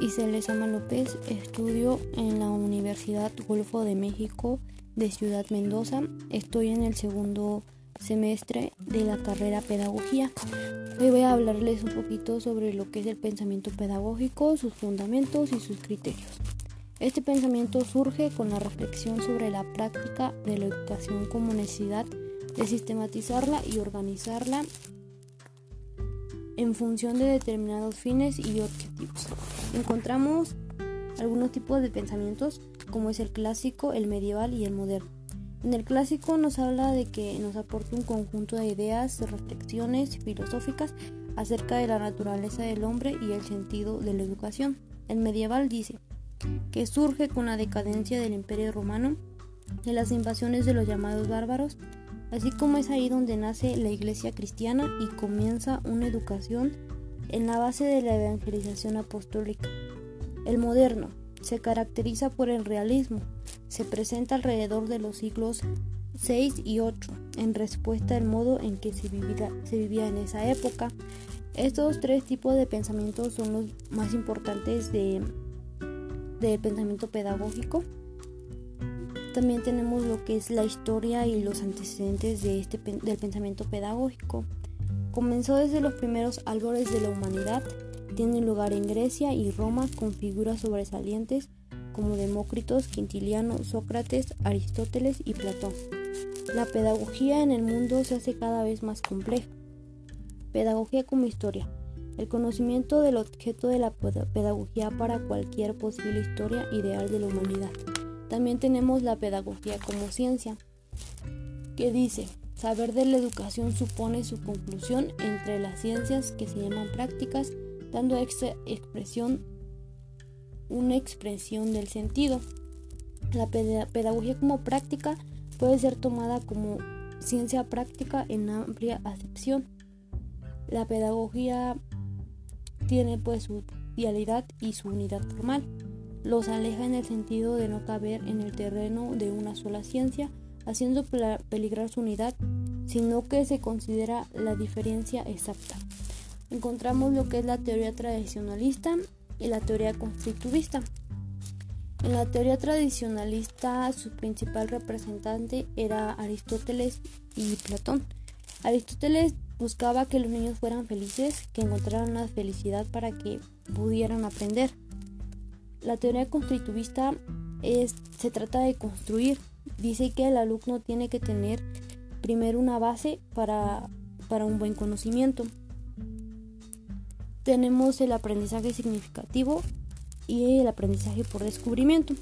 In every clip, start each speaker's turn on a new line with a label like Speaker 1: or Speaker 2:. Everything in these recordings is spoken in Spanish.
Speaker 1: Isele Sama López, estudio en la Universidad Golfo de México de Ciudad Mendoza. Estoy en el segundo semestre de la carrera Pedagogía. Hoy voy a hablarles un poquito sobre lo que es el pensamiento pedagógico, sus fundamentos y sus criterios. Este pensamiento surge con la reflexión sobre la práctica de la educación como necesidad de sistematizarla y organizarla en función de determinados fines y objetivos. Encontramos algunos tipos de pensamientos como es el clásico, el medieval y el moderno. En el clásico nos habla de que nos aporta un conjunto de ideas, reflexiones filosóficas acerca de la naturaleza del hombre y el sentido de la educación. El medieval dice que surge con la decadencia del imperio romano y las invasiones de los llamados bárbaros así como es ahí donde nace la iglesia cristiana y comienza una educación en la base de la evangelización apostólica. El moderno se caracteriza por el realismo, se presenta alrededor de los siglos 6 y 8 en respuesta al modo en que se vivía, en esa época. Estos tres tipos de pensamientos son los más importantes de, de pensamiento pedagógico. También tenemos lo que es la historia y los antecedentes de este, del pensamiento pedagógico. Comenzó desde los primeros albores de la humanidad, tiene lugar en Grecia y Roma con figuras sobresalientes como Demócritos, Quintiliano, Sócrates, Aristóteles y Platón. La pedagogía en el mundo se hace cada vez más compleja. Pedagogía como historia. El conocimiento del objeto de la pedagogía para cualquier posible historia ideal de la humanidad. También tenemos la pedagogía como ciencia, que dice, saber de la educación supone su conclusión entre las ciencias que se llaman prácticas, dando expresión una expresión del sentido. La pedagogía como práctica puede ser tomada como ciencia práctica en amplia acepción. La pedagogía tiene pues su vialidad y su unidad formal los aleja en el sentido de no caber en el terreno de una sola ciencia, haciendo peligrar su unidad, sino que se considera la diferencia exacta. Encontramos lo que es la teoría tradicionalista y la teoría constructivista. En la teoría tradicionalista su principal representante era Aristóteles y Platón. Aristóteles buscaba que los niños fueran felices, que encontraran la felicidad para que pudieran aprender. La teoría constructivista es, se trata de construir. Dice que el alumno tiene que tener primero una base para, para un buen conocimiento. Tenemos el aprendizaje significativo y el aprendizaje por descubrimiento.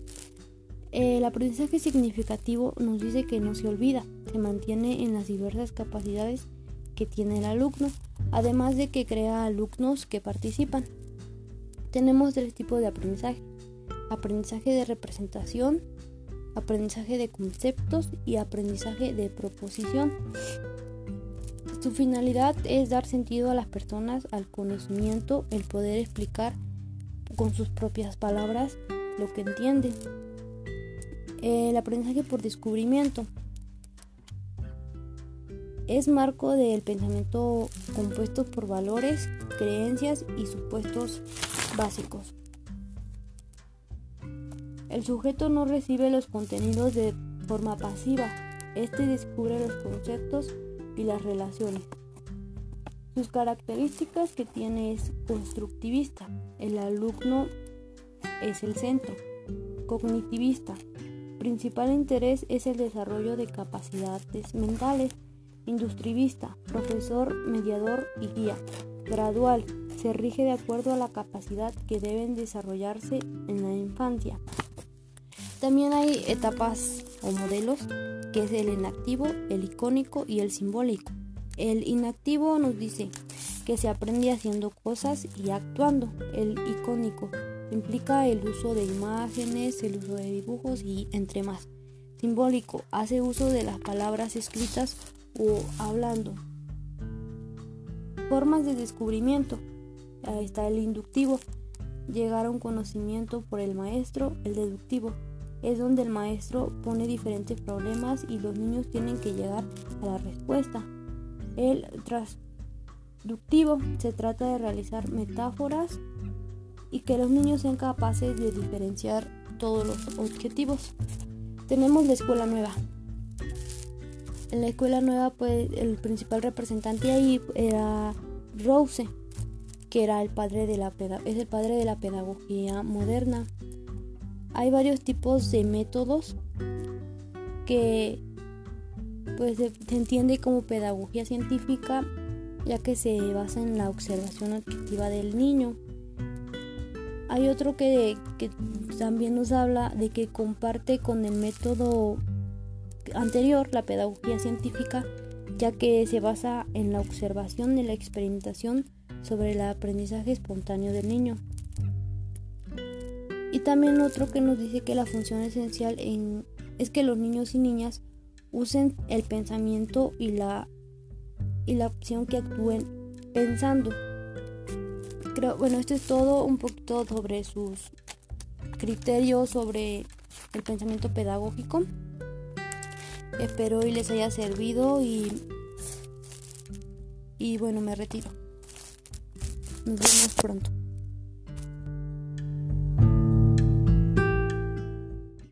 Speaker 1: El aprendizaje significativo nos dice que no se olvida, se mantiene en las diversas capacidades que tiene el alumno, además de que crea alumnos que participan. Tenemos tres tipos de aprendizaje. Aprendizaje de representación, aprendizaje de conceptos y aprendizaje de proposición. Su finalidad es dar sentido a las personas, al conocimiento, el poder explicar con sus propias palabras lo que entienden. El aprendizaje por descubrimiento es marco del pensamiento compuesto por valores, creencias y supuestos básicos. El sujeto no recibe los contenidos de forma pasiva, este descubre los conceptos y las relaciones. Sus características que tiene es constructivista, el alumno es el centro, cognitivista, principal interés es el desarrollo de capacidades mentales, industrivista, profesor, mediador y guía, gradual, se rige de acuerdo a la capacidad que deben desarrollarse en la infancia. También hay etapas o modelos, que es el inactivo, el icónico y el simbólico. El inactivo nos dice que se aprende haciendo cosas y actuando. El icónico implica el uso de imágenes, el uso de dibujos y entre más. Simbólico hace uso de las palabras escritas o hablando. Formas de descubrimiento Ahí está el inductivo, llegar a un conocimiento por el maestro, el deductivo. Es donde el maestro pone diferentes problemas y los niños tienen que llegar a la respuesta. El transductivo se trata de realizar metáforas y que los niños sean capaces de diferenciar todos los objetivos. Tenemos la escuela nueva. En la escuela nueva, pues el principal representante ahí era Rose, que era el padre de la es el padre de la pedagogía moderna. Hay varios tipos de métodos que pues se, entiende como pedagogía científica ya que se basa en la observación objetiva del niño. Hay otro que, que también nos habla de que comparte con el método anterior, la pedagogía científica, ya que se basa en la observación y la experimentación sobre el aprendizaje espontáneo del niño. Y también otro que nos dice que la función esencial en, es que los niños y niñas usen el pensamiento y la, y la opción que actúen pensando. Creo, bueno, esto es todo un poquito sobre sus criterios sobre el pensamiento pedagógico. Espero y les haya servido y, y bueno, me retiro. Nos vemos pronto.